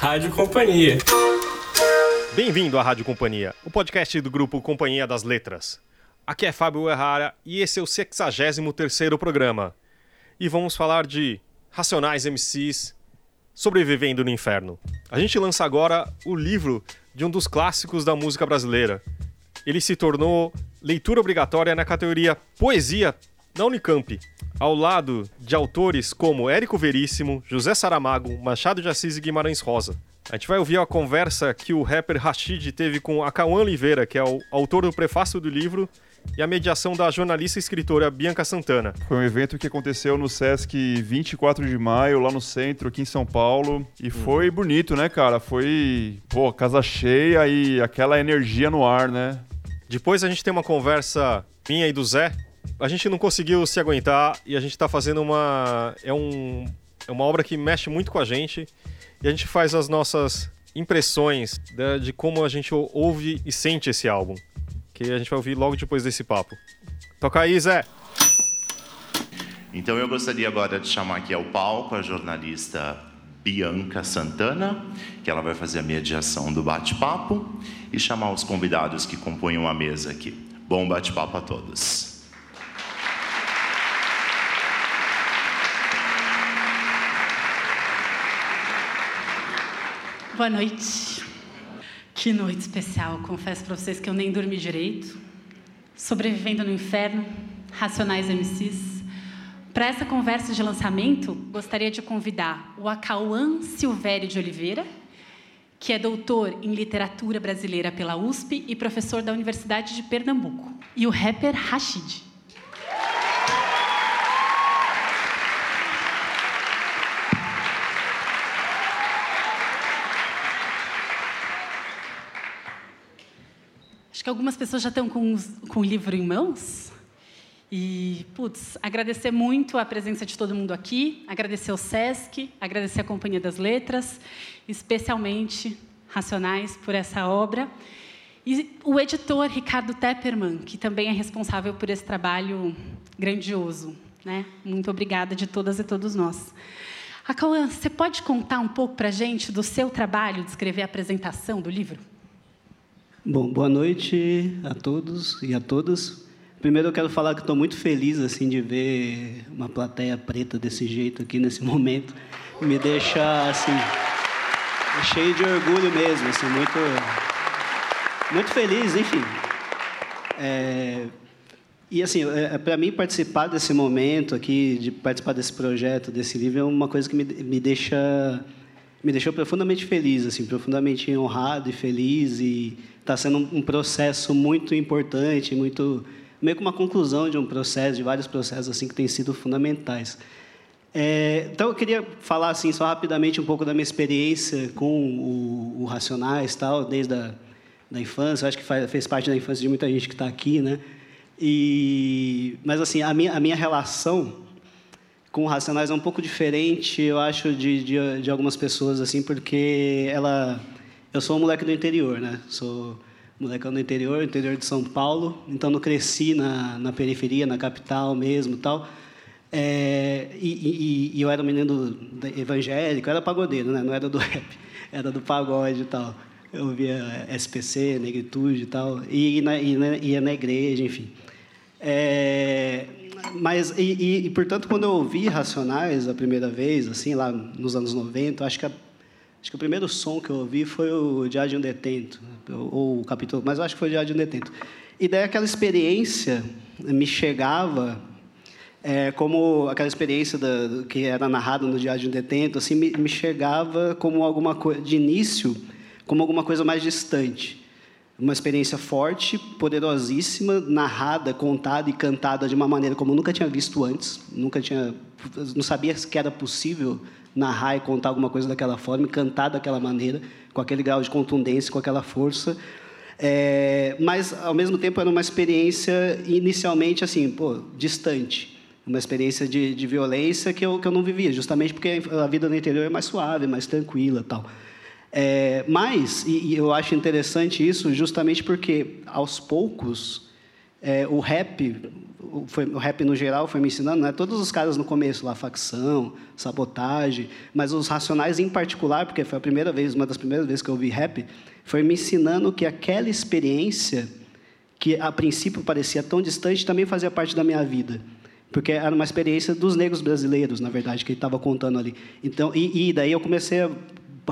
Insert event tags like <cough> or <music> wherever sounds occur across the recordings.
Rádio Companhia. Bem-vindo à Rádio Companhia, o podcast do grupo Companhia das Letras. Aqui é Fábio Errara e esse é o 63º programa. E vamos falar de Racionais MCs sobrevivendo no inferno. A gente lança agora o livro de um dos clássicos da música brasileira. Ele se tornou leitura obrigatória na categoria Poesia na Unicamp, ao lado de autores como Érico Veríssimo, José Saramago, Machado de Assis e Guimarães Rosa. A gente vai ouvir a conversa que o rapper Rashid teve com a Cauã Oliveira, que é o autor do prefácio do livro, e a mediação da jornalista e escritora Bianca Santana. Foi um evento que aconteceu no Sesc 24 de maio, lá no centro, aqui em São Paulo. E uhum. foi bonito, né, cara? Foi, pô, casa cheia e aquela energia no ar, né? Depois a gente tem uma conversa minha e do Zé, a gente não conseguiu se aguentar e a gente está fazendo uma. É, um, é uma obra que mexe muito com a gente e a gente faz as nossas impressões de, de como a gente ouve e sente esse álbum. Que a gente vai ouvir logo depois desse papo. Toca aí, Zé! Então eu gostaria agora de chamar aqui ao palco a jornalista Bianca Santana, que ela vai fazer a mediação do bate-papo, e chamar os convidados que compõem a mesa aqui. Bom bate-papo a todos. Boa noite. Que noite especial. Confesso para vocês que eu nem dormi direito. Sobrevivendo no Inferno, Racionais MCs. Para essa conversa de lançamento, gostaria de convidar o Acauã Silvério de Oliveira, que é doutor em literatura brasileira pela USP e professor da Universidade de Pernambuco, e o rapper Rashid. Acho que algumas pessoas já estão com, com o livro em mãos. E, putz, agradecer muito a presença de todo mundo aqui, agradecer o SESC, agradecer a Companhia das Letras, especialmente Racionais por essa obra. E o editor Ricardo Tepperman, que também é responsável por esse trabalho grandioso. Né? Muito obrigada de todas e todos nós. Acauã, você pode contar um pouco para a gente do seu trabalho de escrever a apresentação do livro? Bom, boa noite a todos e a todas. Primeiro eu quero falar que estou muito feliz assim de ver uma plateia preta desse jeito aqui nesse <laughs> momento. Me deixa assim cheio de orgulho mesmo, assim muito muito feliz, enfim. É, e assim, é, para mim participar desse momento aqui, de participar desse projeto, desse livro, é uma coisa que me, me deixa me deixou profundamente feliz, assim, profundamente honrado e feliz e está sendo um processo muito importante, muito meio que uma conclusão de um processo, de vários processos assim que têm sido fundamentais. É, então eu queria falar assim só rapidamente um pouco da minha experiência com o, o Racionais, tal, desde a da infância. Eu acho que faz, fez parte da infância de muita gente que está aqui, né? E mas assim a minha a minha relação com Racionais é um pouco diferente, eu acho, de, de, de algumas pessoas assim, porque ela eu sou um moleque do interior, né? Sou molecão do interior, interior de São Paulo. Então, não cresci na, na periferia, na capital mesmo tal. É, e, e, e, eu era um menino evangélico, era pagodeiro, né? Não era do <laughs> rap, era do pagode e tal. Eu via SPC, negritude e tal. E, na, e ia na igreja, enfim. É, mas, e, e, portanto, quando eu ouvi Racionais a primeira vez, assim, lá nos anos 90, acho que a Acho que o primeiro som que eu ouvi foi o Diário de um Detento, ou o capítulo, mas eu acho que foi o Diário de um Detento. E daí aquela experiência me chegava é, como aquela experiência da, que era narrada no Diário de um Detento, assim, me, me chegava como alguma coisa, de início, como alguma coisa mais distante. Uma experiência forte, poderosíssima, narrada, contada e cantada de uma maneira como eu nunca tinha visto antes, nunca tinha, não sabia que era possível narrar e contar alguma coisa daquela forma, cantar daquela maneira, com aquele grau de contundência, com aquela força. É, mas, ao mesmo tempo, era uma experiência inicialmente assim, pô, distante. Uma experiência de, de violência que eu, que eu não vivia, justamente porque a vida no interior é mais suave, mais tranquila tal. É, mas, e, e eu acho interessante isso justamente porque, aos poucos, é, o rap, o, foi, o rap no geral foi me ensinando, né? Todos os caras no começo lá, facção, sabotagem, mas os Racionais em particular, porque foi a primeira vez, uma das primeiras vezes que eu ouvi rap, foi me ensinando que aquela experiência que a princípio parecia tão distante também fazia parte da minha vida porque era uma experiência dos negros brasileiros, na verdade, que ele estava contando ali. Então, e, e daí eu comecei a,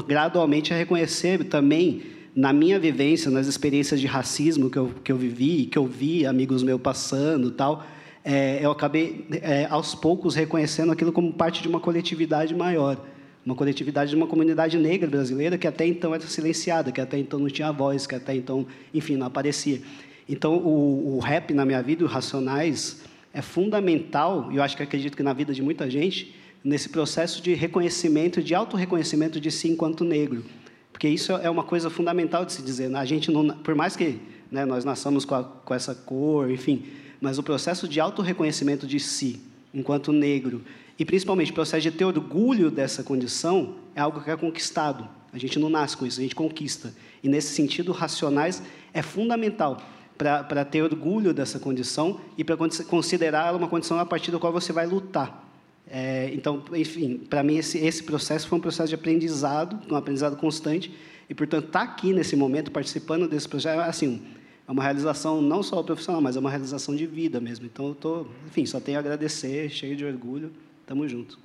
gradualmente a reconhecer também na minha vivência, nas experiências de racismo que eu, que eu vivi, que eu vi amigos meus passando, tal, é, eu acabei é, aos poucos reconhecendo aquilo como parte de uma coletividade maior, uma coletividade de uma comunidade negra brasileira que até então era silenciada, que até então não tinha voz, que até então, enfim, não aparecia. Então, o, o rap na minha vida, os Racionais, é fundamental, e eu acho que acredito que na vida de muita gente, nesse processo de reconhecimento, de autorreconhecimento de si enquanto negro. Porque isso é uma coisa fundamental de se dizer. Né? A gente não, por mais que né, nós nasçamos com, a, com essa cor, enfim, mas o processo de autorreconhecimento de si enquanto negro e principalmente o processo de ter orgulho dessa condição é algo que é conquistado. A gente não nasce com isso, a gente conquista. E nesse sentido, racionais é fundamental para ter orgulho dessa condição e para considerar ela uma condição a partir da qual você vai lutar. É, então, enfim, para mim esse, esse processo foi um processo de aprendizado, um aprendizado constante, e portanto estar tá aqui nesse momento participando desse projeto, assim, é uma realização não só profissional, mas é uma realização de vida mesmo. Então, eu tô, enfim, só tenho a agradecer, cheio de orgulho. Tamo junto.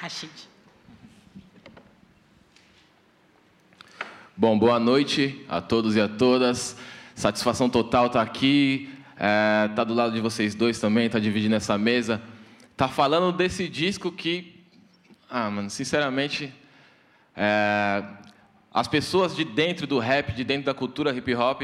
Rashid. Bom, boa noite a todos e a todas. Satisfação total estar tá aqui, é, tá do lado de vocês dois também, tá dividindo essa mesa, tá falando desse disco que, ah, mano, sinceramente, é, as pessoas de dentro do rap, de dentro da cultura hip hop,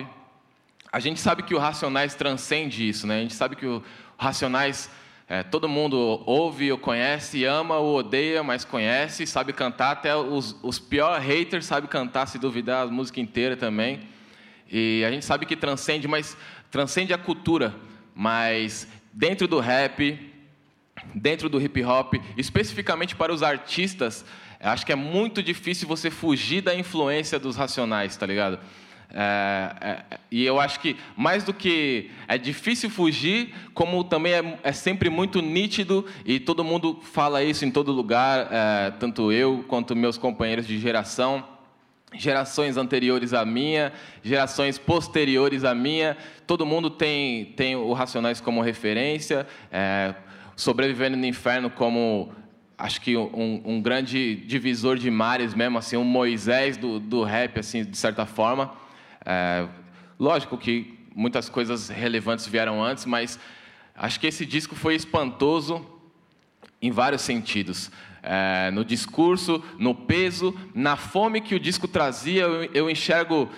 a gente sabe que o Racionais transcende isso, né? A gente sabe que o Racionais é, todo mundo ouve, ou conhece, ama ou odeia, mas conhece, sabe cantar. Até os, os haters sabem cantar, se duvidar, a música inteira também. E a gente sabe que transcende, mas transcende a cultura. Mas dentro do rap, dentro do hip hop, especificamente para os artistas, acho que é muito difícil você fugir da influência dos racionais, tá ligado? É, é, e eu acho que mais do que é difícil fugir, como também é, é sempre muito nítido e todo mundo fala isso em todo lugar, é, tanto eu quanto meus companheiros de geração, gerações anteriores à minha, gerações posteriores à minha, todo mundo tem tem o Racionais como referência, é, sobrevivendo no inferno como acho que um, um, grande divisor de mares mesmo, assim, um Moisés do, do rap, assim, de certa forma. É, lógico que muitas coisas relevantes vieram antes, mas acho que esse disco foi espantoso em vários sentidos. É, no discurso, no peso, na fome que o disco trazia, eu, eu enxergo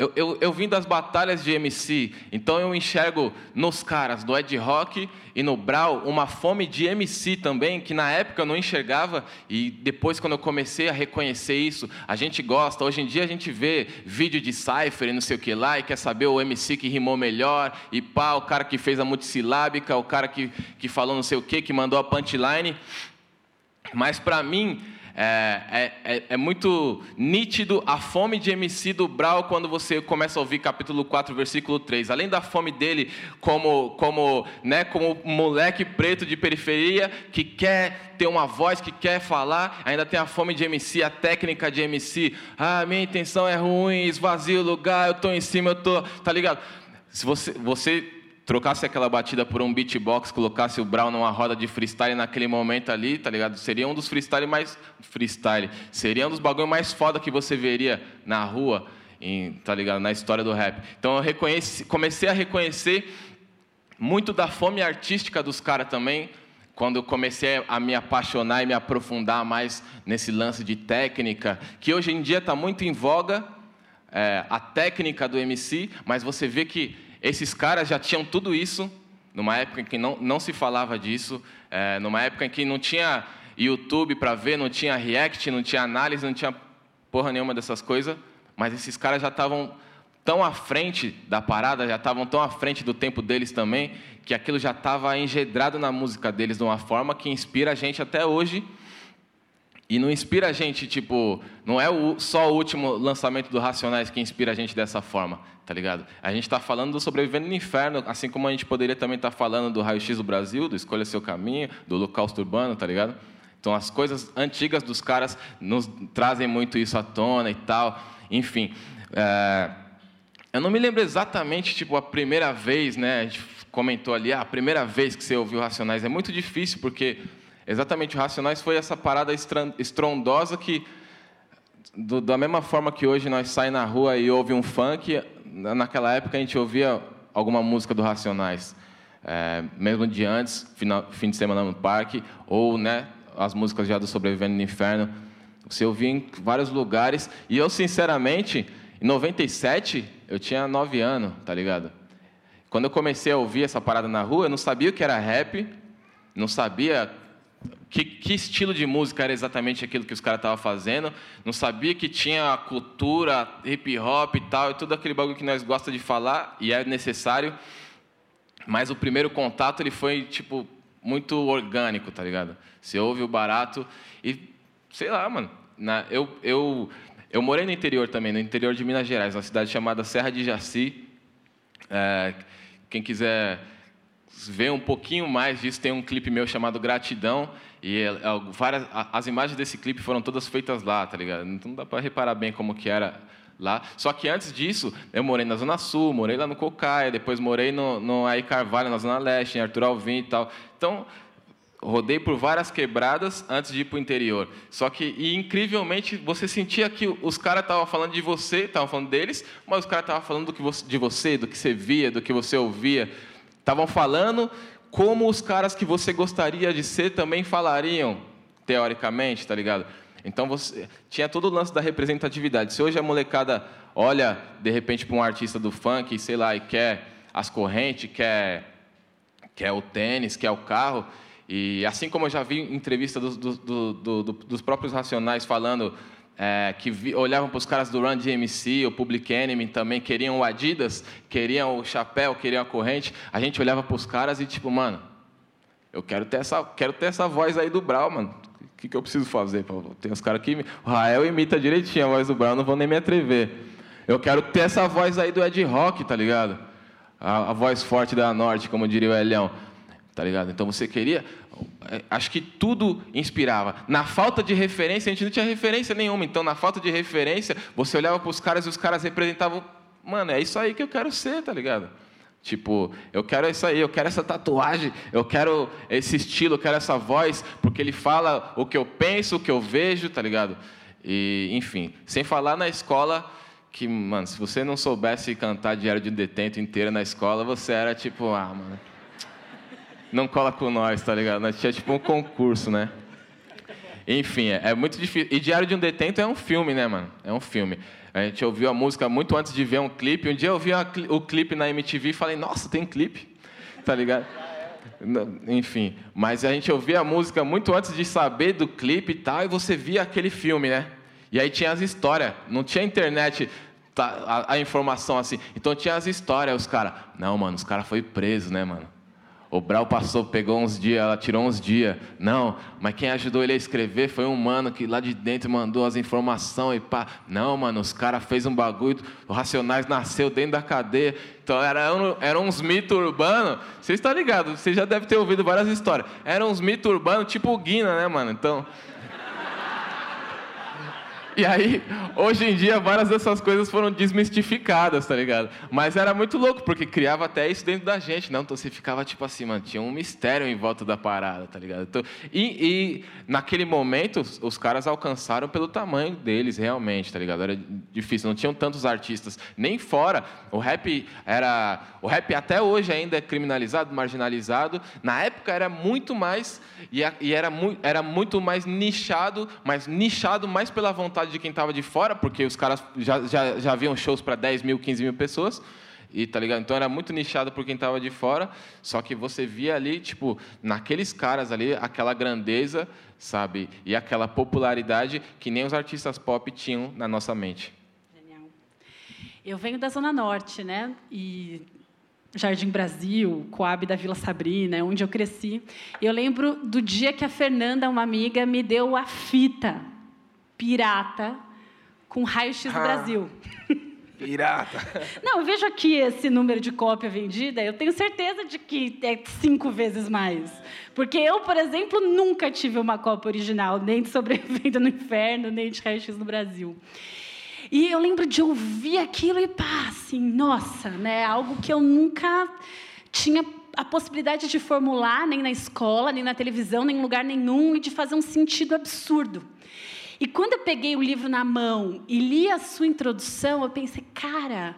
eu, eu, eu vim das batalhas de MC, então eu enxergo nos caras do Ed Rock e no Brau uma fome de MC também, que na época eu não enxergava, e depois, quando eu comecei a reconhecer isso, a gente gosta. Hoje em dia a gente vê vídeo de Cypher e não sei o que lá, e quer saber o MC que rimou melhor, e pá, o cara que fez a multissilábica, o cara que, que falou não sei o que, que mandou a punchline. Mas para mim, é, é, é, é, muito nítido a fome de MC do Brau quando você começa a ouvir capítulo 4, versículo 3. Além da fome dele como, como, né, como moleque preto de periferia que quer ter uma voz, que quer falar, ainda tem a fome de MC, a técnica de MC. Ah, minha intenção é ruim, esvazio o lugar, eu estou em cima, eu tô, tá ligado? Se você, você trocasse aquela batida por um beatbox, colocasse o Brown numa roda de freestyle naquele momento ali, tá ligado? Seria um dos freestyle mais freestyle, seria um dos bagulho mais foda que você veria na rua, em, tá ligado? Na história do rap. Então eu reconheci, comecei a reconhecer muito da fome artística dos caras também, quando eu comecei a me apaixonar e me aprofundar mais nesse lance de técnica, que hoje em dia está muito em voga, é, a técnica do MC, mas você vê que esses caras já tinham tudo isso, numa época em que não, não se falava disso, é, numa época em que não tinha YouTube para ver, não tinha React, não tinha análise, não tinha porra nenhuma dessas coisas, mas esses caras já estavam tão à frente da parada, já estavam tão à frente do tempo deles também, que aquilo já estava engedrado na música deles de uma forma que inspira a gente até hoje. E não inspira a gente, tipo, não é o, só o último lançamento do Racionais que inspira a gente dessa forma, tá ligado? A gente está falando do Sobrevivendo no Inferno, assim como a gente poderia também estar tá falando do Raio X do Brasil, do Escolha Seu Caminho, do Holocausto Urbano, tá ligado? Então, as coisas antigas dos caras nos trazem muito isso à tona e tal. Enfim, é... eu não me lembro exatamente, tipo, a primeira vez, né? A gente comentou ali, ah, a primeira vez que você ouviu Racionais. É muito difícil, porque Exatamente, Racionais foi essa parada estrondosa que, do, da mesma forma que hoje nós saímos na rua e ouve um funk, naquela época a gente ouvia alguma música do Racionais. É, mesmo de antes, final, fim de semana no parque, ou né, as músicas já do Sobrevivendo no Inferno. Você ouvia em vários lugares. E eu, sinceramente, em 97, eu tinha 9 anos, tá ligado? Quando eu comecei a ouvir essa parada na rua, eu não sabia o que era rap, não sabia que, que, estilo de música era exatamente aquilo que os caras estavam fazendo, não sabia que tinha a cultura, hip hop e tal, e tudo aquele bagulho que nós gosta de falar e é necessário. Mas o primeiro contato ele foi tipo muito orgânico, tá ligado? Você ouve o barato e sei lá, mano. Na, eu, eu, eu morei no interior também, no interior de Minas Gerais, uma cidade chamada Serra de Jaci. É, quem quiser ver um pouquinho mais disso, tem um clipe meu chamado Gratidão, e é, é, várias, as imagens desse clipe foram todas feitas lá, tá ligado? Então não dá para reparar bem como que era lá. Só que antes disso, eu morei na Zona Sul, morei lá no Cocaia, depois morei no, no Aí Carvalho, na Zona Leste, em Arthur Alvim e tal. Então, rodei por várias quebradas antes de ir para o interior. Só que, e, incrivelmente, você sentia que os caras estavam falando de você, estavam falando deles, mas os caras estavam falando do que você, de você, do que você via, do que você ouvia. Estavam falando como os caras que você gostaria de ser também falariam, teoricamente, tá ligado? Então você tinha todo o lance da representatividade. Se hoje a molecada olha de repente para um artista do funk, sei lá, e quer as correntes, quer quer o tênis, quer o carro, e assim como eu já vi entrevista dos, do, do, do, dos próprios racionais falando é, que vi, olhavam para os caras do Run DMC, o Public Enemy também, queriam o Adidas, queriam o chapéu, queriam a corrente. A gente olhava para os caras e tipo, mano, eu quero ter essa, quero ter essa voz aí do Brau, mano. O que, que eu preciso fazer? Tem uns caras que... O Rael imita direitinho a voz do Brau, não vou nem me atrever. Eu quero ter essa voz aí do Ed Rock, tá ligado? A, a voz forte da Norte, como diria o Elião. Tá ligado? Então você queria acho que tudo inspirava. Na falta de referência, a gente não tinha referência nenhuma. Então, na falta de referência, você olhava para os caras e os caras representavam. Mano, é isso aí que eu quero ser, tá ligado? Tipo, eu quero isso aí, eu quero essa tatuagem, eu quero esse estilo, eu quero essa voz, porque ele fala o que eu penso, o que eu vejo, tá ligado? E, enfim, sem falar na escola que, mano, se você não soubesse cantar Diário de Detento inteira na escola, você era tipo, ah, mano, não cola com nós, tá ligado? Nós tinha tipo um concurso, né? Enfim, é, é, muito difícil. E Diário de um Detento é um filme, né, mano? É um filme. A gente ouviu a música muito antes de ver um clipe. Um dia eu vi o clipe na MTV e falei, nossa, tem clipe, tá ligado? Enfim, mas a gente ouvia a música muito antes de saber do clipe e tal, e você via aquele filme, né? E aí tinha as histórias, não tinha internet, tá, a, a informação assim. Então tinha as histórias, os caras. Não, mano, os caras foi preso, né, mano? O Brau passou, pegou uns dias, ela tirou uns dias. Não, mas quem ajudou ele a escrever foi um mano que lá de dentro mandou as informações e pá. Não, mano, os caras fez um bagulho, o Racionais nasceu dentro da cadeia. Então eram, eram uns mitos urbanos. Vocês estão ligados, vocês já devem ter ouvido várias histórias. Eram uns mitos urbanos, tipo Guina, né, mano? Então. E aí, hoje em dia, várias dessas coisas foram desmistificadas, tá ligado? Mas era muito louco, porque criava até isso dentro da gente, não? Então você ficava tipo assim, mano, tinha um mistério em volta da parada, tá ligado? Então, e, e, naquele momento, os caras alcançaram pelo tamanho deles, realmente, tá ligado? Era difícil, não tinham tantos artistas, nem fora. O rap era. O rap até hoje ainda é criminalizado, marginalizado. Na época era muito mais. E, era, era muito mais nichado, mas nichado mais pela vontade vontade de quem estava de fora, porque os caras já, já, já haviam shows para 10 mil, 15 mil pessoas. E, tá ligado? Então era muito nichado por quem estava de fora, só que você via ali, tipo, naqueles caras ali, aquela grandeza, sabe? E aquela popularidade que nem os artistas pop tinham na nossa mente. Genial. Eu venho da Zona Norte, né? E Jardim Brasil, Coab da Vila Sabrina, onde eu cresci. Eu lembro do dia que a Fernanda, uma amiga, me deu a fita pirata com raio-x do Ah. Brasil. Pirata. <laughs> Não, eu vejo aqui esse número de cópia vendida, eu tenho certeza de que é cinco vezes mais. Porque eu, por exemplo, nunca tive uma cópia original, nem de Sobrevivendo no Inferno, nem de Raio-X no Brasil. E eu lembro de ouvir aquilo e pá, assim, nossa, né? Algo que eu nunca tinha a possibilidade de formular, nem na escola, nem na televisão, nem em lugar nenhum, e de fazer um sentido absurdo. E quando eu peguei o livro na mão e li a sua introdução, eu pensei, cara,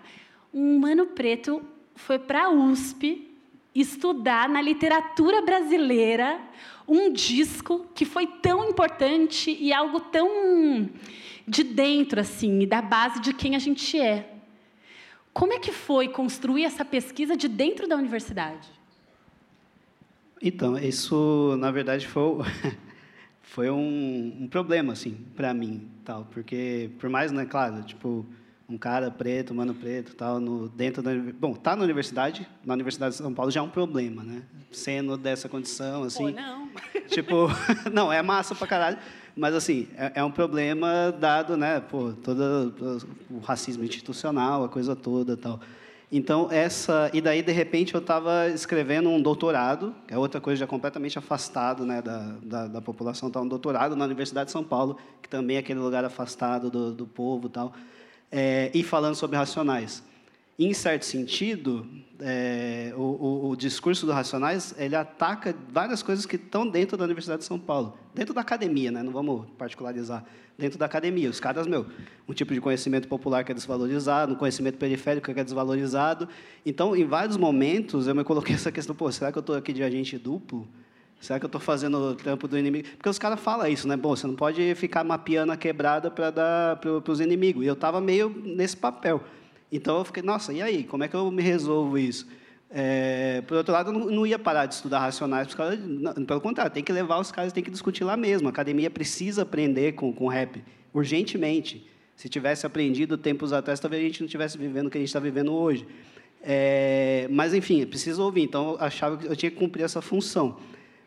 um humano preto foi para a USP estudar na literatura brasileira um disco que foi tão importante e algo tão de dentro assim, da base de quem a gente é. Como é que foi construir essa pesquisa de dentro da universidade? Então, isso, na verdade, foi, foi um, um problema, assim, para mim, tal, porque, por mais, né, claro, tipo, um cara preto, mano preto, tal, no, dentro da... Bom, tá na universidade, na Universidade de São Paulo já é um problema, né? Sendo dessa condição, assim... Pô, não. <laughs> Tipo, <laughs> não, é massa pra caralho, mas assim, é, é um problema dado, né, pô, todo o racismo institucional, a coisa toda, tal. Então, essa, e daí de repente eu estava escrevendo um doutorado, que é outra coisa já completamente afastado, né, da, da, da população, tá um doutorado na Universidade de São Paulo, que também é aquele lugar afastado do, do povo, tal. É, e falando sobre racionais. Em certo sentido, é, o, o, o discurso do Racionais ele ataca várias coisas que estão dentro da Universidade de São Paulo, dentro da academia, né? não vamos particularizar, dentro da academia. Os caras, meu, um tipo de conhecimento popular que é desvalorizado, um conhecimento periférico que é desvalorizado. Então, em vários momentos, eu me coloquei <laughs> essa questão: pô, será que eu estou aqui de agente duplo? Será que eu estou fazendo o trampo do inimigo? Porque os caras falam isso, né? Bom, você não pode ficar mapeando a quebrada para dar para os inimigos. E eu estava meio nesse papel. Então eu fiquei, nossa, e aí? Como é que eu me resolvo isso? É, por outro lado, eu não, ia parar de estudar racionais, não, pelo contrário, tem que levar os caras, tem que discutir lá mesmo. A academia precisa aprender com, com rap, urgentemente. Se tivesse aprendido tempos atrás, talvez a gente não estivesse vivendo o que a gente está vivendo hoje. É, mas, enfim, precisa ouvir. Então, eu achava que eu tinha que cumprir essa função.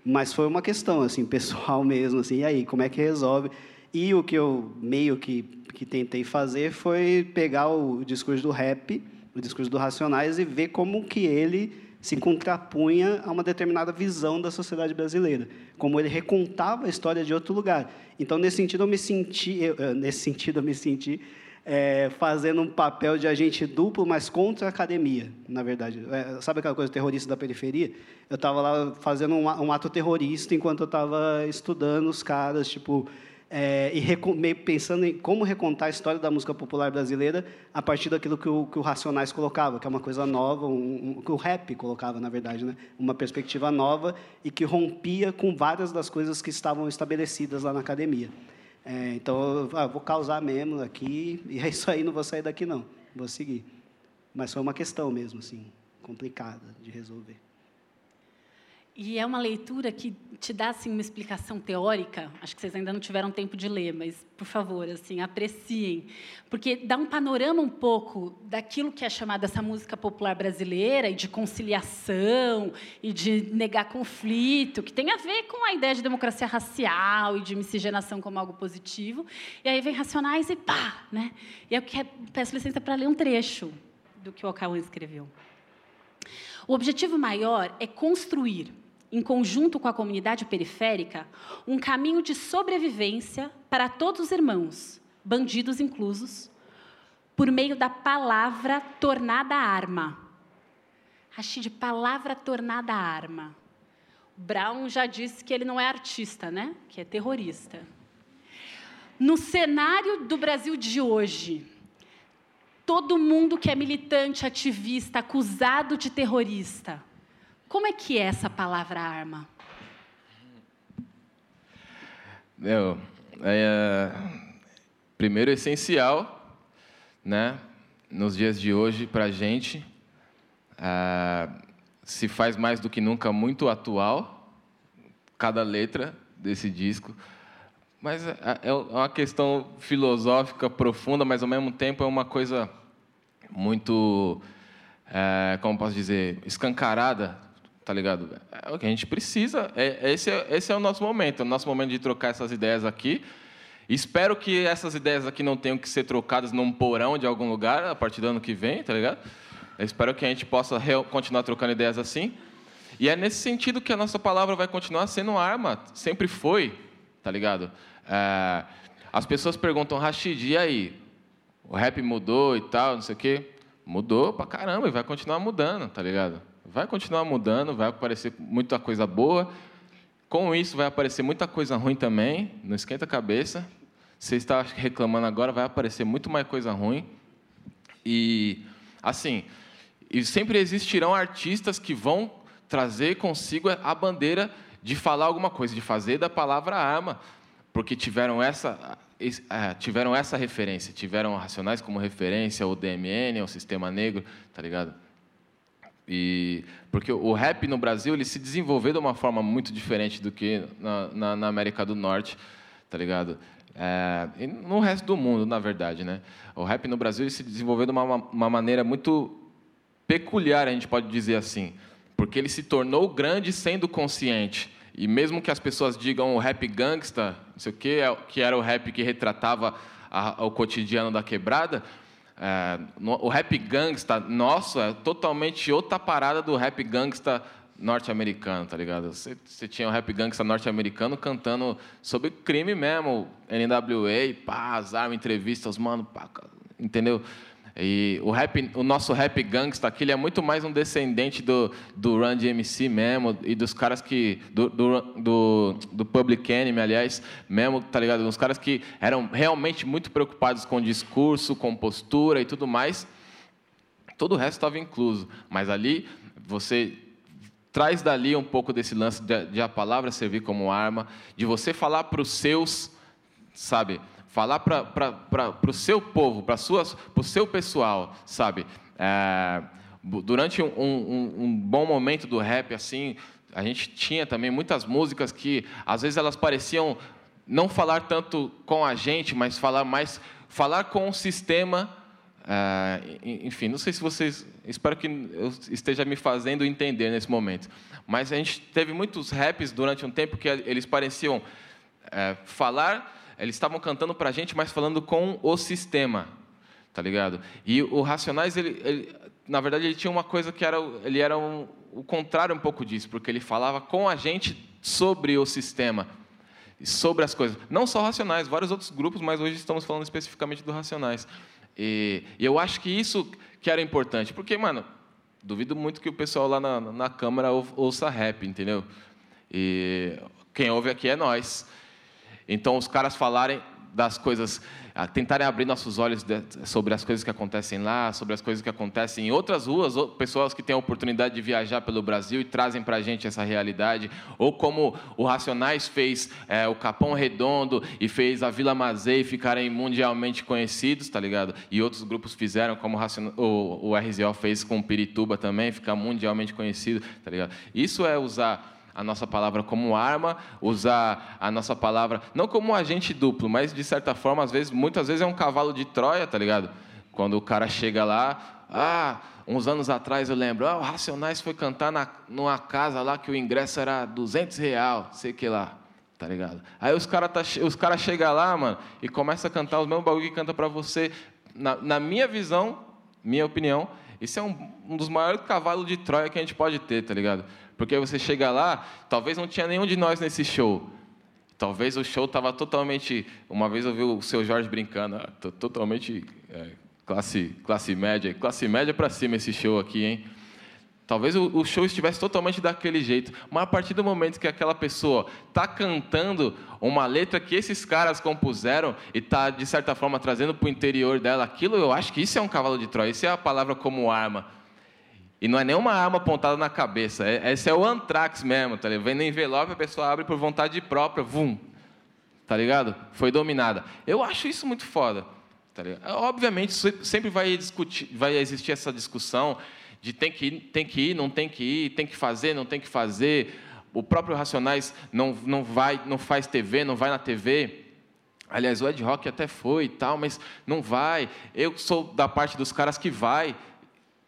Mas foi uma questão, assim, <laughs> pessoal mesmo, assim, e aí, como é que resolve? E o que eu meio que, que tentei fazer foi pegar o discurso do rap, o discurso do Racionais, e ver como que ele se contrapunha a uma determinada visão da sociedade brasileira, como ele recontava a história de outro lugar. Então, nesse sentido, eu me senti, eu, eh, nesse sentido, eu me senti é, fazendo um papel de agente duplo, mas contra a academia, na verdade. É, sabe aquela coisa terrorista da periferia? Eu estava lá fazendo um, um ato terrorista enquanto eu estava estudando os caras, tipo, é, e pensando em como recontar a história da música popular brasileira a partir daquilo que o, que o Racionais colocava, que é uma coisa nova, um, um- que o rap colocava, na verdade, né? uma perspectiva nova e que rompia com várias das coisas que estavam estabelecidas lá na academia. É, então, ah, vou causar mesmo aqui, e é isso aí, não vou sair daqui, não. Vou seguir. Mas foi uma questão mesmo, assim, complicada de resolver. E é uma leitura que te dá assim uma explicação teórica. Acho que vocês ainda não tiveram tempo de ler, mas por favor, assim, apreciem, porque dá um panorama um pouco daquilo que é chamada essa música popular brasileira e de conciliação e de negar conflito, que tem a ver com a ideia de democracia racial e de miscigenação como algo positivo. E aí vem Racionais e pá, né? E eu peço licença para ler um trecho do que o Ocauã escreveu. O objetivo maior é construir, em conjunto com a comunidade periférica, um caminho de sobrevivência para todos os irmãos, bandidos inclusos, por meio da palavra tornada arma. Rachid, palavra tornada arma. Brown já disse que ele não é artista, né? Que é terrorista. No cenário do Brasil de hoje, todo mundo que é militante, ativista, acusado de terrorista, como é que é essa palavra arma? Meu, é, primeiro essencial, né? Nos dias de hoje, para a gente, ah, se faz mais do que nunca muito atual, cada letra desse disco. Mas é, é uma questão filosófica profunda, mas ao mesmo tempo é uma coisa muito é, como posso dizer, escancarada, tá ligado? É o que a gente precisa. É, esse, é, esse é o nosso momento, é o nosso momento de trocar essas ideias aqui. Espero que essas ideias aqui não tenham que ser trocadas num porão de algum lugar a partir do ano que vem, tá ligado? Eu espero que a gente possa continuar trocando ideias assim. E é nesse sentido que a nossa palavra vai continuar sendo arma, sempre foi, tá ligado? É, as pessoas perguntam, Rashid, e aí? O rap mudou e tal, não sei o quê? Mudou pra caramba e vai continuar mudando, tá ligado? Vai continuar mudando, vai aparecer muita coisa boa. Com isso, vai aparecer muita coisa ruim também. Não esquenta a cabeça. Você está reclamando agora, vai aparecer muito mais coisa ruim. E, assim, e sempre existirão artistas que vão trazer consigo a bandeira de falar alguma coisa, de fazer da palavra arma, porque tiveram essa, é, tiveram essa referência, tiveram Racionais como referência, o DMN, o Sistema Negro, tá ligado? E porque o rap no Brasil ele se desenvolveu de uma forma muito diferente do que na, na, na América do Norte, tá ligado? É, e no resto do mundo, na verdade, né? O rap no Brasil ele se desenvolveu de uma, uma maneira muito peculiar, a gente pode dizer assim, porque ele se tornou grande sendo consciente. E mesmo que as pessoas digam o rap gangsta, não sei o quê, é que era o rap que retratava a, o cotidiano da quebrada, é, no, o rap gangsta nosso é totalmente outra parada do rap gangsta norte-americano, tá ligado? Você, tinha o rap gangsta norte-americano cantando sobre crime mesmo, NWA, pá, as armas, entrevistas, mano, pá, entendeu? E o, rap, o nosso rap gangsta aqui, ele é muito mais um descendente do, do Run DMC mesmo, e dos caras que. Do, do, do, do Public Enemy, aliás, mesmo, tá ligado? Uns caras que eram realmente muito preocupados com discurso, com postura e tudo mais. Todo o resto estava incluso. Mas ali, você traz dali um pouco desse lance de, de a palavra servir como arma, de você falar para os seus, sabe? Falar para o seu povo, para o seu pessoal, sabe? É, durante um, um, um, bom momento do rap, assim, a gente tinha também muitas músicas que, às vezes, elas pareciam não falar tanto com a gente, mas falar mais, falar com o sistema. É, enfim, não sei se vocês, espero que eu esteja me fazendo entender nesse momento, mas a gente teve muitos raps durante um tempo que eles pareciam é, falar eles estavam cantando para a gente, mas falando com o sistema, tá ligado? E o Racionais, ele, ele, na verdade, ele tinha uma coisa que era, ele era um, o contrário um pouco disso, porque ele falava com a gente sobre o sistema, sobre as coisas. Não só Racionais, vários outros grupos, mas hoje estamos falando especificamente do Racionais. E, e eu acho que isso que era importante, porque, mano, duvido muito que o pessoal lá na, na Câmara ouça rap, entendeu? E quem ouve aqui é nós. Então, os caras falarem das coisas, tentarem abrir nossos olhos sobre as coisas que acontecem lá, sobre as coisas que acontecem em outras ruas, pessoas que têm a oportunidade de viajar pelo Brasil e trazem para a gente essa realidade, ou como o Racionais fez é, o Capão Redondo e fez a Vila Mazei ficarem mundialmente conhecidos, tá ligado? E outros grupos fizeram, como o, o RZO fez com o Pirituba também, ficar mundialmente conhecido, tá ligado? Isso é usar a nossa palavra como arma, usar a nossa palavra não como um agente duplo, mas de certa forma, às vezes, muitas vezes é um cavalo de Troia, tá ligado? Quando o cara chega lá, ah, uns anos atrás eu lembro, ah, o Racionais foi cantar na, numa casa lá que o ingresso era 200 real, sei que lá, tá ligado? Aí os caras tá, os cara chegam lá, mano, e começa a cantar os mesmos bagulho que canta para você. Na, na, minha visão, minha opinião, isso é um, um dos maiores cavalos de Troia que a gente pode ter, tá ligado? Porque você chega lá, talvez não tinha nenhum de nós nesse show. Talvez o show estava totalmente. Uma vez eu vi o seu Jorge brincando, ah, totalmente é, classe, classe média. Classe média para cima esse show aqui, hein? Talvez o, o, show estivesse totalmente daquele jeito, mas a partir do momento que aquela pessoa está cantando uma letra que esses caras compuseram e está, de certa forma, trazendo para o interior dela aquilo, eu acho que isso é um cavalo de Troia, isso é a palavra como arma. E não é nenhuma arma apontada na cabeça. É, esse é o antrax mesmo, tá ligado? Vem no envelope, a pessoa abre por vontade própria, vum. Tá ligado? Foi dominada. Eu acho isso muito foda. Tá Obviamente, sempre vai, discutir, vai existir essa discussão de tem que, ir, tem que ir, não tem que ir, tem que fazer, não tem que fazer. O próprio Racionais não, não, vai, não faz TV, não vai na TV. Aliás, o Ed Rock até foi e tal, mas não vai. Eu sou da parte dos caras que vai.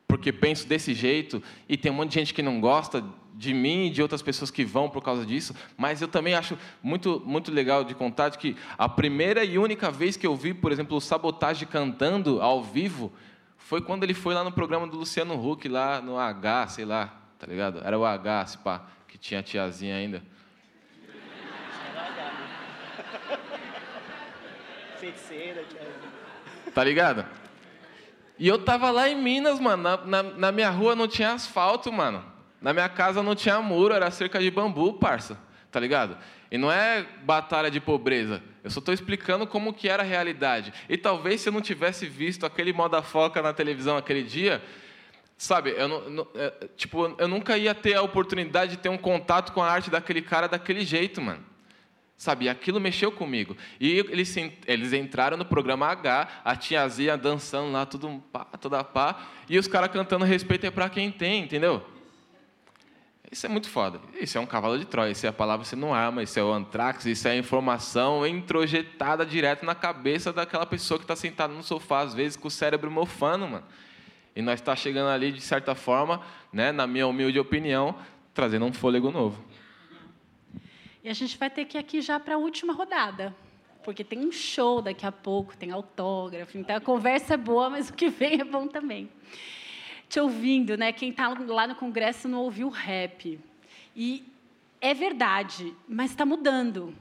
Porque penso desse jeito, e tem um monte de gente que não gosta de mim e de outras pessoas que vão por causa disso, mas eu também acho muito, muito legal de contar de que a primeira e única vez que eu vi, por exemplo, o Sabotage cantando ao vivo foi quando ele foi lá no programa do Luciano Huck, lá no H, sei lá, tá ligado? Era o H, se pá, que tinha a tiazinha ainda. Feiticeira, tiazinha. Tá ligado? E eu tava lá em Minas, mano. Na, na, na, minha rua não tinha asfalto, mano. Na minha casa não tinha muro, era cerca de bambu, parça. Tá ligado? E não é batalha de pobreza. Eu só estou explicando como que era a realidade. E talvez se eu não tivesse visto aquele moda foca na televisão aquele dia, sabe, eu, não, não, é, tipo, eu nunca ia ter a oportunidade de ter um contato com a arte daquele cara daquele jeito, mano. Sabe, aquilo mexeu comigo. E eles, eles entraram no programa H, a tiazinha dançando lá, tudo pá, toda pá, e os caras cantando respeito é para quem tem, entendeu? Isso é muito foda. Isso é um cavalo de Troia, isso é a palavra você não ama, isso é o antrax, isso é a informação introjetada direto na cabeça daquela pessoa que está sentada no sofá, às vezes com o cérebro mofando, mano. E nós está chegando ali, de certa forma, né, na minha humilde opinião, trazendo um fôlego novo. E a gente vai ter que ir aqui já para a última rodada, porque tem um show daqui a pouco, tem autógrafo, então a conversa é boa, mas o que vem é bom também. Te ouvindo, né? Quem está lá no congresso não ouviu rap. E é verdade, mas está mudando.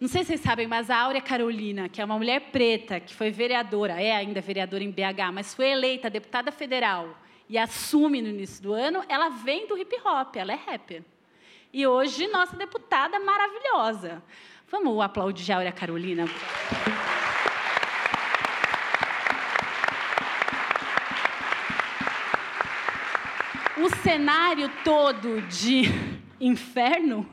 Não sei se vocês sabem, mas a Áurea Carolina, que é uma mulher preta, que foi vereadora, é ainda vereadora em BH, mas foi eleita deputada federal e assume no início do ano, ela vem do hip hop, ela é rapper. E hoje, nossa deputada maravilhosa. Vamos aplaudir a Áurea Carolina. O cenário todo de inferno,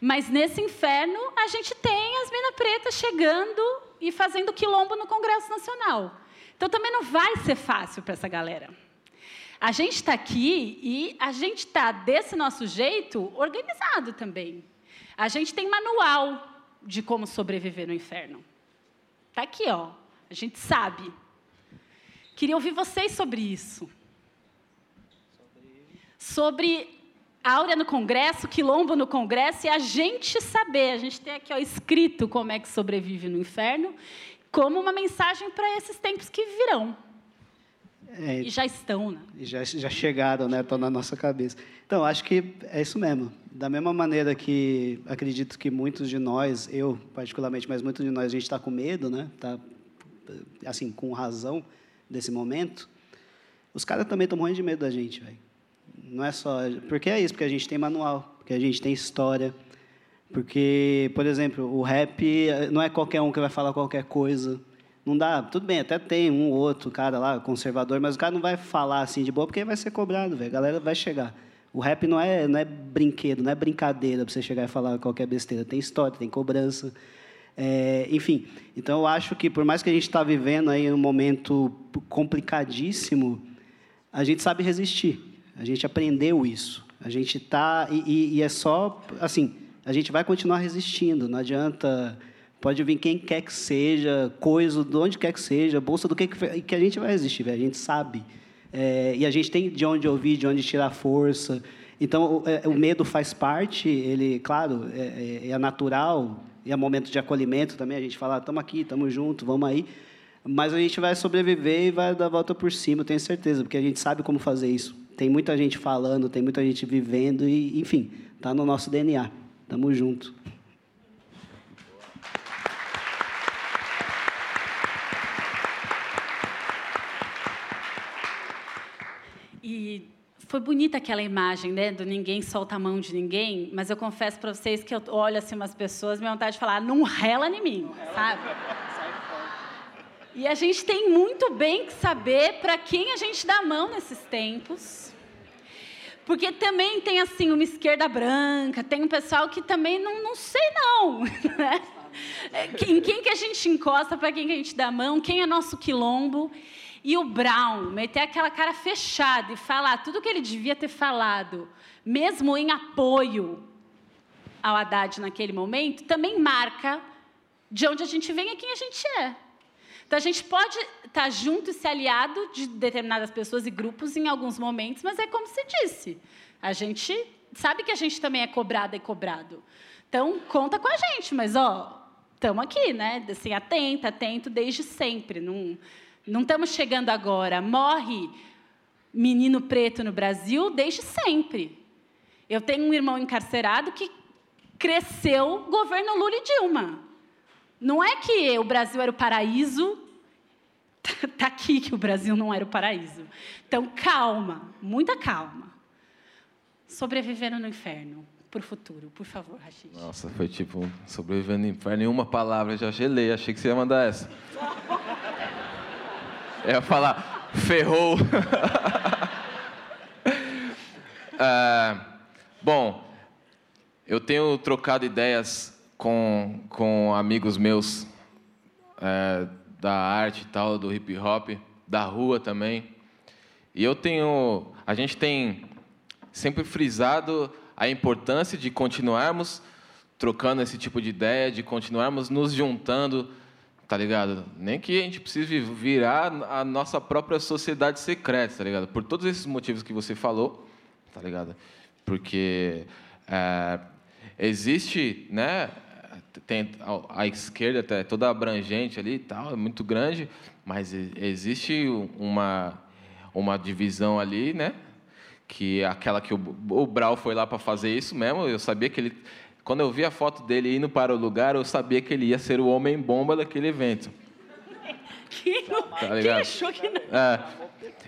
mas nesse inferno a gente tem as minas pretas chegando e fazendo quilombo no Congresso Nacional. Então também não vai ser fácil para essa galera. A gente está aqui e a gente está, desse nosso jeito, organizado também. A gente tem manual de como sobreviver no inferno. Está aqui, ó. A gente sabe. Queria ouvir vocês sobre isso. Sobre áurea no Congresso, quilombo no Congresso, e a gente saber, a gente tem aqui ó, escrito como é que sobrevive no inferno, como uma mensagem para esses tempos que virão. É, e já estão, né? Já, já chegaram, né? Estão na nossa cabeça. Então, acho que é isso mesmo. Da mesma maneira que acredito que muitos de nós, eu particularmente, mas muitos de nós, a gente está com medo, né? Tá, assim, com razão desse momento. Os caras também estão morrendo de medo da gente, velho. Não é só... Porque é isso, porque a gente tem manual, porque a gente tem história, porque, por exemplo, o rap não é qualquer um que vai falar qualquer coisa. Não dá, tudo bem, até tem um ou outro cara lá, conservador, mas o cara não vai falar assim de boa porque vai ser cobrado, velho. A galera vai chegar. O rap não é, não é brinquedo, não é brincadeira para você chegar e falar qualquer besteira. Tem história, tem cobrança. É, enfim, então eu acho que por mais que a gente está vivendo aí um momento complicadíssimo, a gente sabe resistir. A gente aprendeu isso. A gente está e, e, é só assim, a gente vai continuar resistindo. Não adianta Pode vir quem quer que seja, coisa, de onde quer que seja, bolsa do que que, a gente vai resistir, a gente sabe. É, e a gente tem de onde ouvir, de onde tirar força. Então, o, é, o medo faz parte, ele, claro, é, é, é, natural, e é momento de acolhimento também, a gente fala, estamos aqui, estamos juntos, vamos aí. Mas a gente vai sobreviver e vai dar a volta por cima, tenho certeza, porque a gente sabe como fazer isso. Tem muita gente falando, tem muita gente vivendo, e, enfim, está no nosso DNA. Estamos juntos. E foi bonita aquela imagem, né, do ninguém solta a mão de ninguém, mas eu confesso para vocês que eu olho assim umas pessoas, minha vontade de falar, não rela em mim, sabe? E a gente tem muito bem que saber para quem a gente dá a mão nesses tempos. Porque também tem assim uma esquerda branca, tem um pessoal que também não, não sei não, <laughs> né? Em quem que a gente encosta, para quem que a gente dá a mão, quem é nosso quilombo. E o Brown meter aquela cara fechada e falar tudo o que ele devia ter falado, mesmo em apoio ao Haddad naquele momento, também marca de onde a gente vem e quem a gente é. Então a gente pode estar junto e se aliado de determinadas pessoas e grupos em alguns momentos, mas é como se disse. A gente sabe que a gente também é cobrada e cobrado. Então conta com a gente, mas ó, estamos aqui, né? Assim, atenta, atento desde sempre. Não não estamos chegando agora. Morre menino preto no Brasil desde sempre. Eu tenho um irmão encarcerado que cresceu governo Lula e Dilma. Não é que o Brasil era o paraíso, está <laughs> aqui que o Brasil não era o paraíso. Então, calma, muita calma. Sobrevivendo no inferno, por futuro, por favor, Rachid. Nossa, foi tipo sobrevivendo no inferno em uma palavra, já gelei, achei que você ia mandar essa. <laughs> Eu ia falar, ferrou. <laughs> é, bom, eu tenho trocado ideias com, com amigos meus é, da arte e tal, do hip hop, da rua também. E eu tenho. A gente tem sempre frisado a importância de continuarmos trocando esse tipo de ideia, de continuarmos nos juntando tá ligado? Nem que a gente precise virar a nossa própria sociedade secreta, tá ligado? Por todos esses motivos que você falou, tá ligado? Porque é, existe, né? Tem a, esquerda é toda abrangente ali e tal, é muito grande, mas existe uma uma divisão ali, né? Que é aquela que o, o Brau foi lá para fazer isso mesmo. Eu sabia que ele quando eu vi a foto dele indo para o lugar, eu sabia que ele ia ser o homem-bomba daquele evento. <laughs> Quem, não, tá quem achou que não? É.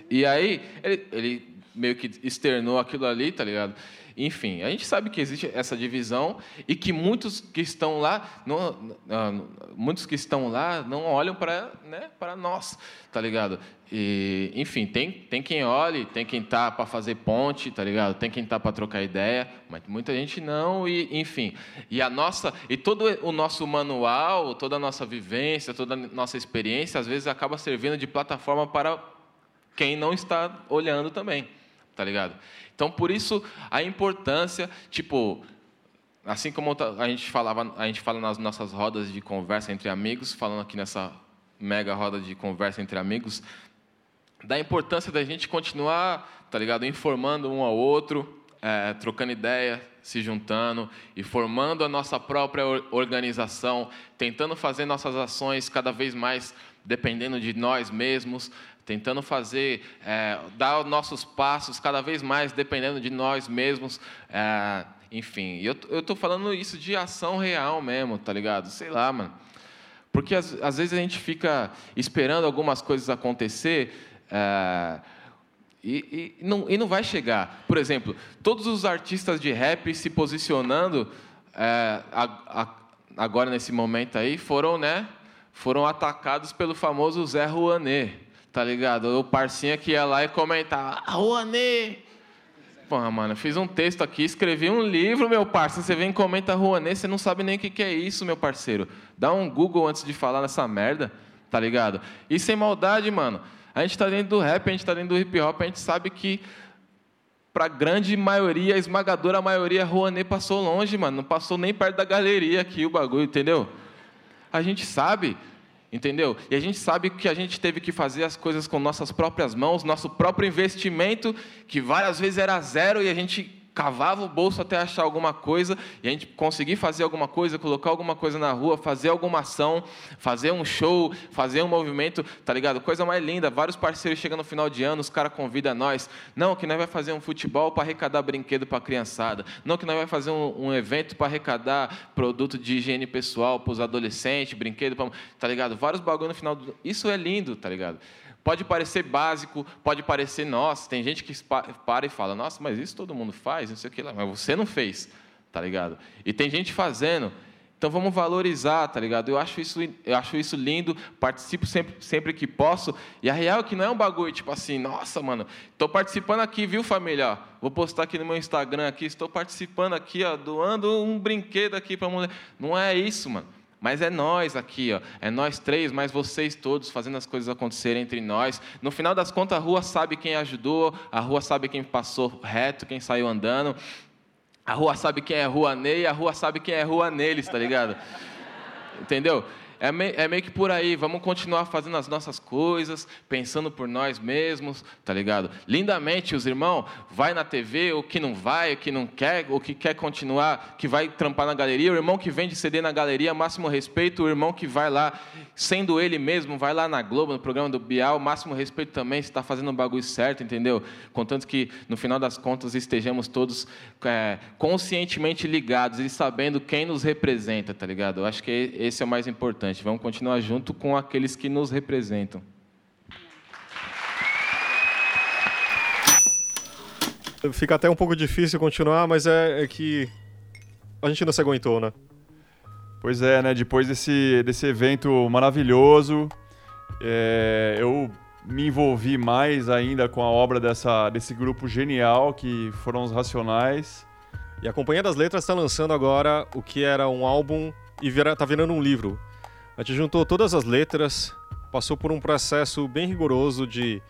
E aí, ele, ele meio que externou aquilo ali, tá ligado? Enfim, a gente sabe que existe essa divisão e que muitos que estão lá, não, não, muitos que estão lá não olham para né, para nós, tá ligado? E, enfim, tem, tem quem olhe, tem quem tá para fazer ponte, tá ligado? Tem quem tá para trocar ideia, mas muita gente não e, enfim. E a nossa e todo o nosso manual, toda a nossa vivência, toda a nossa experiência, às vezes acaba servindo de plataforma para quem não está olhando também, tá ligado? Então, por isso, a importância, tipo, assim como a gente falava, a gente fala nas nossas rodas de conversa entre amigos, falando aqui nessa mega roda de conversa entre amigos, da importância da gente continuar, tá ligado, informando um ao outro, é, trocando ideia, se juntando e formando a nossa própria organização, tentando fazer nossas ações cada vez mais dependendo de nós mesmos, tentando fazer, é, dar nossos passos cada vez mais dependendo de nós mesmos. É, enfim, eu, eu falando isso de ação real mesmo, tá ligado? Sei lá, mano. Porque às, às vezes a gente fica esperando algumas coisas acontecer é, e, e, não, e não vai chegar. Por exemplo, todos os artistas de rap se posicionando é, a, a, agora nesse momento aí foram, né? Foram atacados pelo famoso Zé Rouanet tá ligado? O parcinha que ia lá e comentava, ah, Rouanet! Porra, mano, fiz um texto aqui, escrevi um livro, meu parceiro. Você vem e comenta Rouanet, você não sabe nem o que é isso, meu parceiro. Dá um Google antes de falar nessa merda, tá ligado? E sem maldade, mano. A gente tá dentro do rap, a gente tá dentro do hip hop, a gente sabe que pra grande maioria, a esmagadora maioria, Rouanet passou longe, mano. Não passou nem perto da galeria aqui o bagulho, entendeu? A gente sabe Entendeu? E a gente sabe que a gente teve que fazer as coisas com nossas próprias mãos, nosso próprio investimento, que várias vezes era zero e a gente cavava o bolso até achar alguma coisa e a gente conseguir fazer alguma coisa, colocar alguma coisa na rua, fazer alguma ação, fazer um show, fazer um movimento, tá ligado? Coisa mais linda. Vários parceiros chegam no final de ano, os caras convidam nós. Não, que nós vai fazer um futebol para arrecadar brinquedo para a criançada. Não, que nós vai fazer um, um evento para arrecadar produto de higiene pessoal para os adolescentes, brinquedo, pra, tá ligado? Vários bagulho no final do... Isso é lindo, tá ligado? Pode parecer básico, pode parecer, nossa, tem gente que para e fala, nossa, mas isso todo mundo faz, não sei o que lá, mas você não fez, tá ligado? E tem gente fazendo, então vamos valorizar, tá ligado? Eu acho isso, eu acho isso lindo, participo sempre, sempre que posso. E a real é que não é um bagulho tipo assim, nossa, mano, estou participando aqui, viu, família? Vou postar aqui no meu Instagram aqui, estou participando aqui, ó, doando um brinquedo aqui para mulher. Não é isso, mano. Mas é nós aqui, ó. é nós três, mas vocês todos fazendo as coisas acontecerem entre nós. No final das contas, a rua sabe quem ajudou, a rua sabe quem passou reto, quem saiu andando. A rua sabe quem é rua Ney, a rua sabe quem é rua neles, tá ligado? Entendeu? É, me, é meio que por aí, vamos continuar fazendo as nossas coisas, pensando por nós mesmos, tá ligado? Lindamente, os irmãos, vai na TV, o que não vai, o que não quer, o que quer continuar, que vai trampar na galeria, o irmão que vende CD na galeria, máximo respeito, o irmão que vai lá, sendo ele mesmo, vai lá na Globo, no programa do Bial, máximo respeito também, se está fazendo o bagulho certo, entendeu? Contanto que, no final das contas, estejamos todos é, conscientemente ligados e sabendo quem nos representa, tá ligado? Eu acho que esse é o mais importante. Vamos continuar junto com aqueles que nos representam. Fica até um pouco difícil continuar, mas é, é que a gente não se aguentou, né? Pois é, né? Depois desse, desse evento maravilhoso, é, eu me envolvi mais ainda com a obra dessa, desse grupo genial que foram os Racionais. E a Companhia das Letras está lançando agora o que era um álbum e vira, tá virando um livro. A gente juntou todas as letras, passou por um processo bem rigoroso de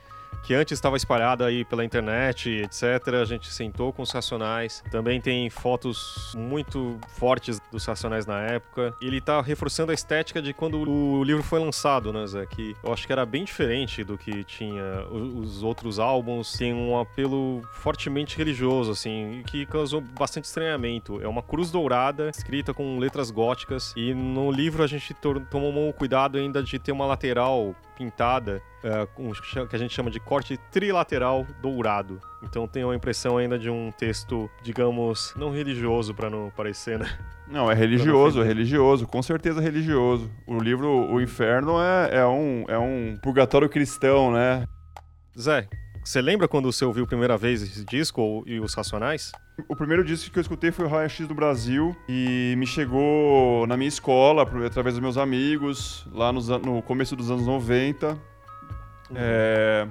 que antes estava espalhada aí pela internet, etc. A gente sentou com os Racionais. Também tem fotos muito fortes dos Racionais na época. Ele está reforçando a estética de quando o livro foi lançado, né, Zé? Que eu acho que era bem diferente do que tinha os outros álbuns. Tem um apelo fortemente religioso, assim, que causou bastante estranhamento. É uma cruz dourada, escrita com letras góticas. E no livro a gente tomou cuidado ainda de ter uma lateral pintada, é, um, que a gente chama de corte trilateral dourado. Então tem uma impressão ainda de um texto, digamos, não religioso para não parecer, né? Não, é religioso, é religioso, com certeza religioso. O livro O Inferno é, é, um, é um purgatório cristão, né? Zé, você lembra quando você ouviu a primeira vez esse disco e os Racionais? O primeiro disco que eu escutei foi o Raio X do Brasil e me chegou na minha escola, através dos meus amigos, lá nos, no começo dos anos 90. Uhum. É,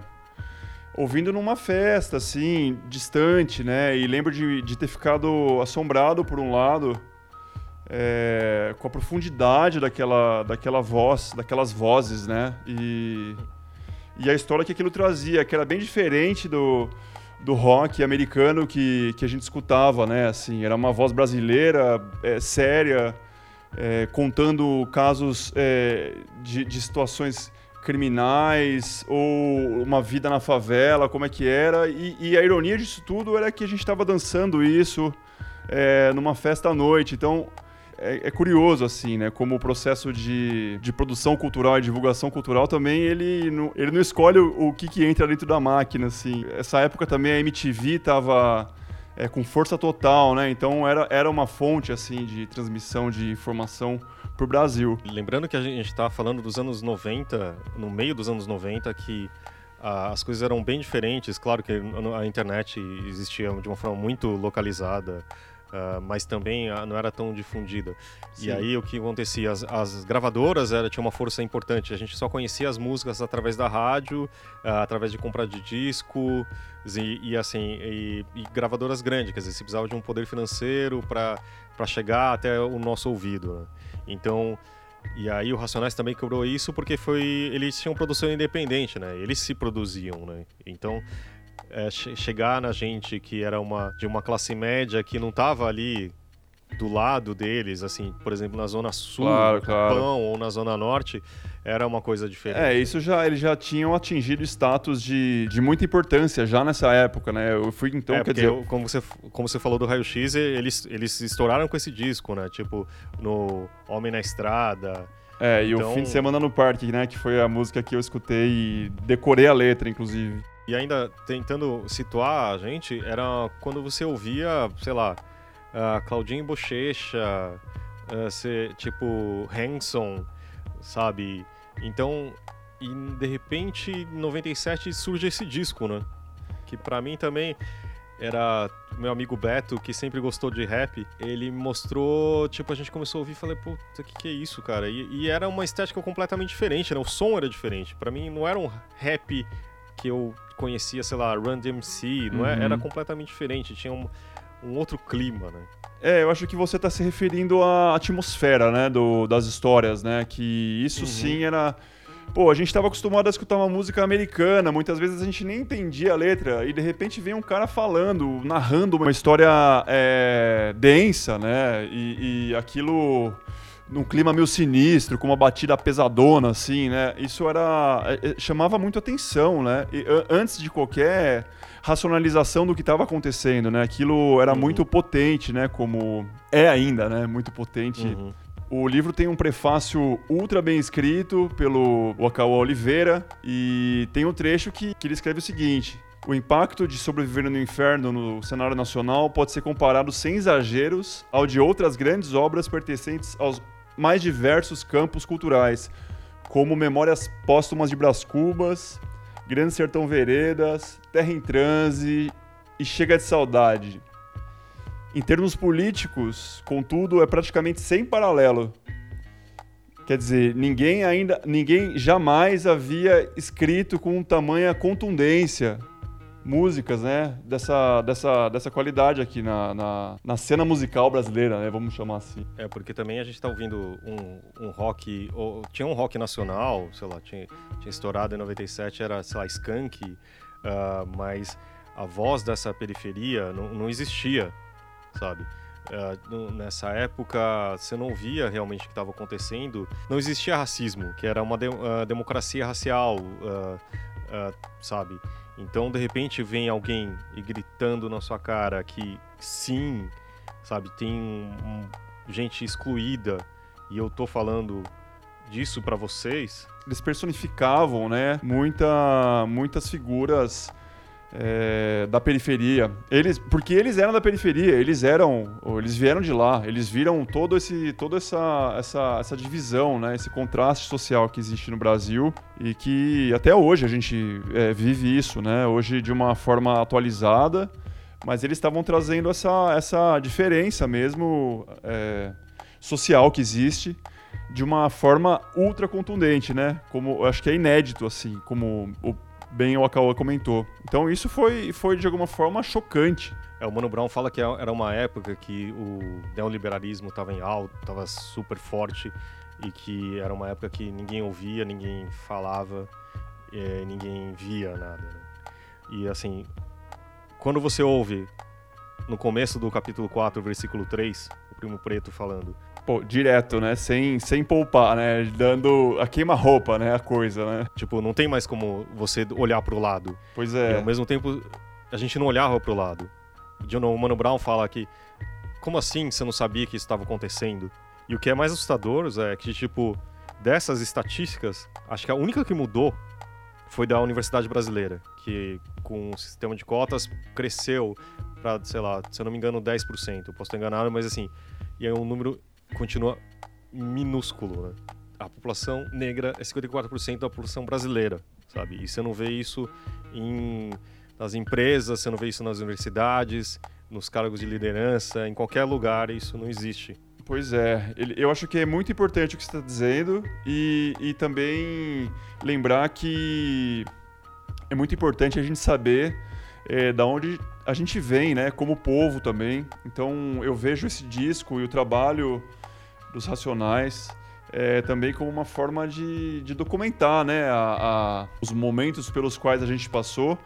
ouvindo numa festa, assim, distante, né? E lembro de, de ter ficado assombrado, por um lado, é, com a profundidade daquela, daquela voz, daquelas vozes, né? E, e a história que aquilo trazia, que era bem diferente do do rock americano que, que a gente escutava, né? Assim, era uma voz brasileira, é, séria, é, contando casos é, de, de, situações criminais ou uma vida na favela, como é que era. E, e a ironia disso tudo era que a gente estava dançando isso é, numa festa à noite. Então, é, é, curioso, assim, né? Como o processo de, de produção cultural e divulgação cultural também, ele não, ele não escolhe o, o que, que entra dentro da máquina, assim. Essa época também a MTV tava é, com força total, né? Então era, era uma fonte, assim, de transmissão de informação pro Brasil. Lembrando que a gente estava falando dos anos 90, no meio dos anos 90, que as coisas eram bem diferentes. Claro que a internet existia de uma forma muito localizada. Uh, mas também uh, não era tão difundida. Sim. E aí o que acontecia? As, as gravadoras era, tinha uma força importante. A gente só conhecia as músicas através da rádio, uh, através de compra de disco e, e assim e, e, gravadoras grandes. Quer dizer, se precisava de um poder financeiro para chegar até o nosso ouvido. Né? Então e aí o Racionais também quebrou isso porque foi eles tinham produção independente, né? Eles se produziam, né? Então é, chegar na gente que era uma de uma classe média que não estava ali do lado deles, assim, por exemplo, na zona sul, claro, claro. Pão, ou na zona norte, era uma coisa diferente. É, isso já eles já tinham atingido status de, de muita importância já nessa época, né? Eu fui então, é, quer dizer, eu, como você como você falou do Raio X, eles eles estouraram com esse disco, né? Tipo, no Homem na Estrada, é, e então... o fim de semana no parque, né? Que foi a música que eu escutei e decorei a letra, inclusive. E ainda tentando situar a gente, era quando você ouvia, sei lá, uh, Claudinho Bochecha, uh, ser, tipo Hanson, sabe? Então, e de repente, em 97 surge esse disco, né? Que para mim também era meu amigo Beto, que sempre gostou de rap, ele mostrou, tipo, a gente começou a ouvir e falei, puta, o que, que é isso, cara? E, e, era uma estética completamente diferente, né? O som era diferente. para mim não era um rap que eu conhecia, sei lá, Run DMC, não é? Era uhum. completamente diferente, tinha um, um outro clima, né? É, eu acho que você está se referindo à atmosfera, né, do, das histórias, né? Que isso uhum. sim era. Pô, a gente estava acostumado a escutar uma música americana, muitas vezes a gente nem entendia a letra, e de repente vem um cara falando, narrando uma história é, densa, né? E, e aquilo num clima meio sinistro, com uma batida pesadona, assim, né? Isso era. É, é, chamava muito atenção, né? E, antes de qualquer racionalização do que estava acontecendo, né? Aquilo era uhum. muito potente, né? Como é ainda, né? Muito potente. Uhum. O livro tem um prefácio ultra bem escrito pelo Wakawa Oliveira e tem um trecho que, que ele escreve o seguinte: o impacto de sobreviver no inferno no cenário nacional pode ser comparado sem exageros ao de outras grandes obras pertencentes aos mais diversos campos culturais, como Memórias Póstumas de Brás Cubas, Grande Sertão Veredas, Terra em Transe e Chega de Saudade. Em termos políticos, contudo, é praticamente sem paralelo. Quer dizer, ninguém ainda, ninguém jamais havia escrito com tamanha contundência músicas, né, dessa, dessa, dessa qualidade aqui na, na, na, cena musical brasileira, né, vamos chamar assim. É, porque também a gente tá ouvindo um, um rock, ou, tinha um rock nacional, sei lá, tinha, tinha estourado em 97, era, sei lá, Skank, uh, mas a voz dessa periferia não, não existia, sabe? Uh, nessa época você não via realmente o que estava acontecendo, não existia racismo, que era uma de, uh, democracia racial, uh, sabe? Então, de repente, vem alguém e gritando na sua cara que sim, sabe, tem um, um, gente excluída e eu tô falando disso para vocês. Eles personificavam, né, muita, muitas figuras é, da periferia. Eles, porque eles eram da periferia, eles eram, eles vieram de lá, eles viram todo esse, toda essa, essa, essa divisão, né, esse contraste social que existe no Brasil e que até hoje a gente é, vive isso, né, hoje de uma forma atualizada, mas eles estavam trazendo essa, essa diferença mesmo é, social que existe de uma forma ultra contundente, né? Como acho que é inédito assim, como o bem o Akawa comentou. Então isso foi, foi de alguma forma chocante. É, o Mano Brown fala que era uma época que o neoliberalismo estava em alto, estava super forte e que era uma época que ninguém ouvia, ninguém falava, é, ninguém via nada. Né? E assim, quando você ouve no começo do capítulo 4, versículo 3, o Primo Preto falando Pô, direto, né? Sem, sem poupar, né? Dando a queima-roupa, né? A coisa, né? Tipo, não tem mais como você olhar pro lado. Pois é. E ao mesmo tempo, a gente não olhava pro lado. O Mano Brown fala que, como assim você não sabia que isso estava acontecendo? E o que é mais assustador é que, tipo, dessas estatísticas, acho que a única que mudou foi da Universidade Brasileira, que com o sistema de cotas cresceu para, sei lá, se eu não me engano, 10%. Eu posso estar enganado, mas assim, e é um número continua minúsculo, né? A população negra é 54% da população brasileira, sabe? E você não vê isso em, nas empresas, você não vê isso nas universidades, nos cargos de liderança, em qualquer lugar isso não existe. Pois é, eu acho que é muito importante o que você está dizendo e, e também lembrar que é muito importante a gente saber é, da onde a gente vem, né, como povo também. Então eu vejo esse disco e o trabalho dos Racionais é, também como uma forma de, de documentar né, a, a, os momentos pelos quais a gente passou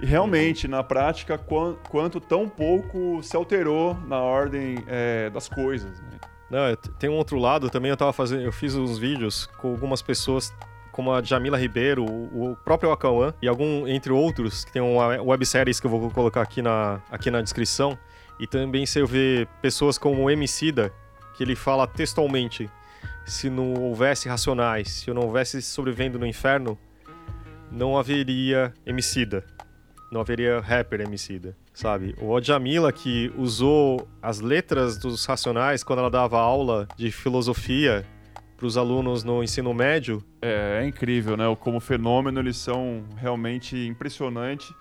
e realmente, na prática, quant, quanto tão pouco se alterou na ordem é, das coisas. Né? Não, tem um outro lado também, eu tava fazendo, eu fiz uns vídeos com algumas pessoas como a Jamila Ribeiro, o próprio Akawan e algum entre outros que tem uma webséries que eu vou colocar aqui na, aqui na descrição. E também você vê pessoas como o Emicida, que ele fala textualmente: se não houvesse racionais, se eu não houvesse sobrevivendo no inferno, não haveria Emicida. Não haveria rapper Emicida, sabe? O Jamila que usou as letras dos racionais quando ela dava aula de filosofia para os alunos no ensino médio. É, é, incrível, né? Como fenômeno eles são realmente impressionantes.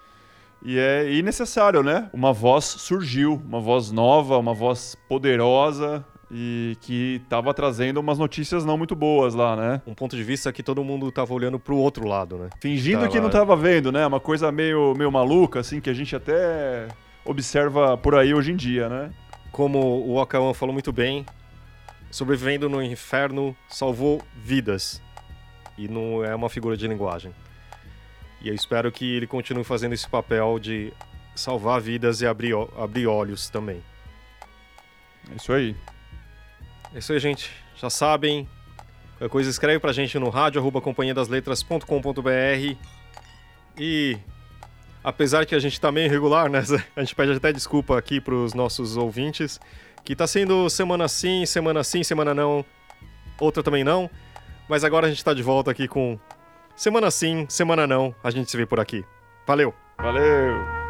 E é e necessário, né? Uma voz surgiu, uma voz nova, uma voz poderosa e que estava trazendo umas notícias não muito boas lá, né? Um ponto de vista que todo mundo estava olhando para o outro lado, né? Fingindo que não estava vendo, né? Uma coisa meio, meio maluca, assim, que a gente até observa por aí hoje em dia, né? Como o Okawan falou muito bem, sobrevivendo no inferno salvou vidas. E não é uma figura de linguagem. E eu espero que ele continue fazendo esse papel de salvar vidas e abrir, abrir olhos também. É isso aí. É isso aí, gente. já sabem. Qualquer coisa escreve pra gente no rádio arroba companhiadasletras.com.br e apesar que a gente tá meio irregular, né? <laughs> A gente pede até desculpa aqui pros nossos ouvintes, que tá sendo semana sim, semana sim, semana não, outra também não. Mas agora a gente tá de volta aqui com semana sim, semana não. A gente se vê por aqui. Valeu! Valeu!